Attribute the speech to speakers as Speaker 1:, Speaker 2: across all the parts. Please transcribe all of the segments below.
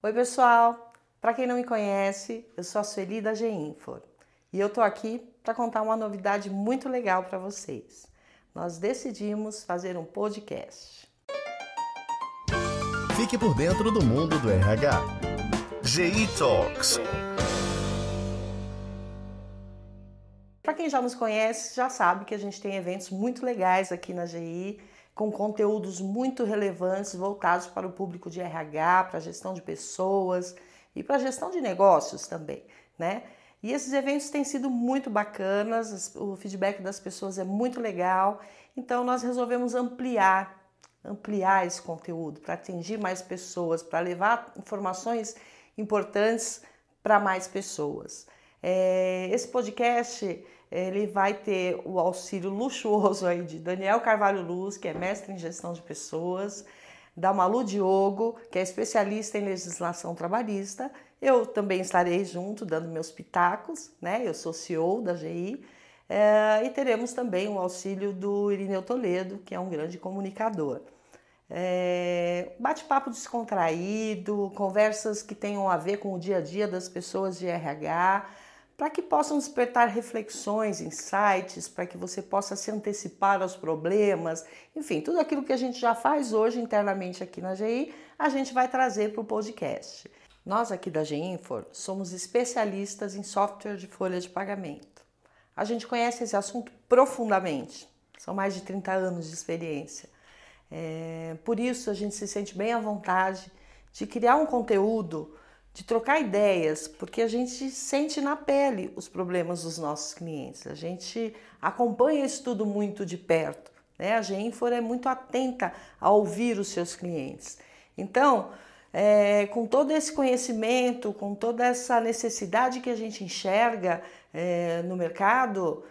Speaker 1: Oi, pessoal! Para quem não me conhece, eu sou a Sueli da G-Infor e eu tô aqui para contar uma novidade muito legal para vocês. Nós decidimos fazer um podcast.
Speaker 2: Fique por dentro do mundo do RH. GI Talks.
Speaker 1: Para quem já nos conhece, já sabe que a gente tem eventos muito legais aqui na GI com conteúdos muito relevantes voltados para o público de RH, para a gestão de pessoas e para a gestão de negócios também, né? E esses eventos têm sido muito bacanas, o feedback das pessoas é muito legal, então nós resolvemos ampliar, ampliar esse conteúdo para atingir mais pessoas, para levar informações importantes para mais pessoas. É, esse podcast ele vai ter o auxílio luxuoso aí de Daniel Carvalho Luz, que é mestre em gestão de pessoas, da Malu Diogo, que é especialista em legislação trabalhista. Eu também estarei junto, dando meus pitacos, né? Eu sou CEO da GI. É, e teremos também o auxílio do Irineu Toledo, que é um grande comunicador. É, bate-papo descontraído, conversas que tenham a ver com o dia a dia das pessoas de RH, para que possam despertar reflexões, insights, para que você possa se antecipar aos problemas, enfim, tudo aquilo que a gente já faz hoje internamente aqui na GI, a gente vai trazer para o podcast. Nós aqui da GINFOR somos especialistas em software de folha de pagamento. A gente conhece esse assunto profundamente, são mais de 30 anos de experiência. É, por isso a gente se sente bem à vontade de criar um conteúdo de trocar ideias, porque a gente sente na pele os problemas dos nossos clientes, a gente acompanha isso tudo muito de perto. Né? A Genfor é muito atenta a ouvir os seus clientes. Então, é, com todo esse conhecimento, com toda essa necessidade que a gente enxerga é, no mercado,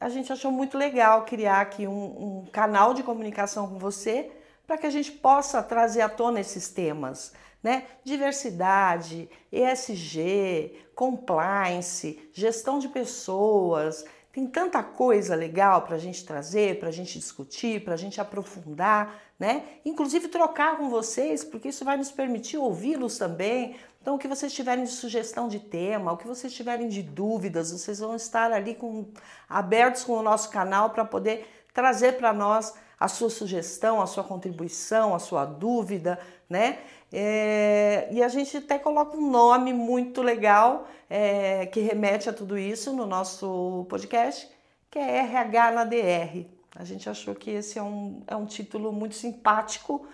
Speaker 1: a gente achou muito legal criar aqui um, um canal de comunicação com você para que a gente possa trazer à tona esses temas né? Diversidade, ESG, compliance, gestão de pessoas. Tem tanta coisa legal para a gente trazer, para a gente discutir, para a gente aprofundar, né? Inclusive trocar com vocês, porque isso vai nos permitir ouvi-los também. Então, o que vocês tiverem de sugestão de tema, o que vocês tiverem de dúvidas, vocês vão estar ali com, abertos com o nosso canal para poder trazer para nós a sua sugestão, a sua contribuição, a sua dúvida, né? É, e a gente até coloca um nome muito legal é, que remete a tudo isso no nosso podcast, que é RH na DR. A gente achou que esse é um, é um título muito simpático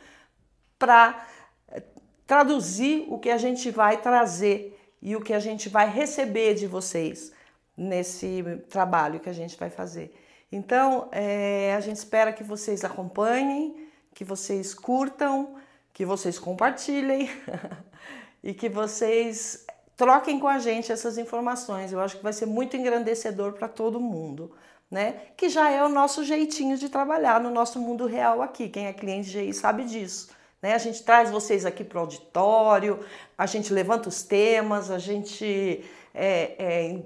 Speaker 1: para é, traduzir o que a gente vai trazer e o que a gente vai receber de vocês nesse trabalho que a gente vai fazer. Então, é, a gente espera que vocês acompanhem, que vocês curtam, que vocês compartilhem e que vocês troquem com a gente essas informações. Eu acho que vai ser muito engrandecedor para todo mundo, né? Que já é o nosso jeitinho de trabalhar no nosso mundo real aqui. Quem é cliente GI sabe disso. Né? A gente traz vocês aqui para o auditório, a gente levanta os temas, a gente é, é,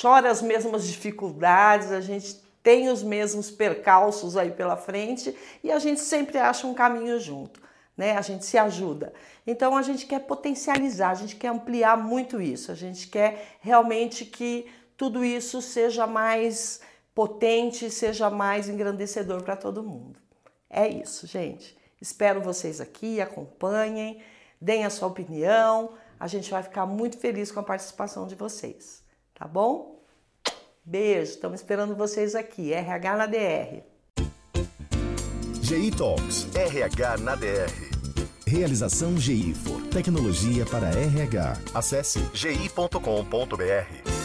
Speaker 1: chora as mesmas dificuldades, a gente tem os mesmos percalços aí pela frente e a gente sempre acha um caminho junto né? A gente se ajuda. Então a gente quer potencializar, a gente quer ampliar muito isso. A gente quer realmente que tudo isso seja mais potente, seja mais engrandecedor para todo mundo. É isso, gente. Espero vocês aqui, acompanhem, deem a sua opinião. A gente vai ficar muito feliz com a participação de vocês, tá bom? Beijo, estamos esperando vocês aqui. RH na DR.
Speaker 2: GI Talks, RH na DR. Realização GI for Tecnologia para RH. Acesse gi.com.br.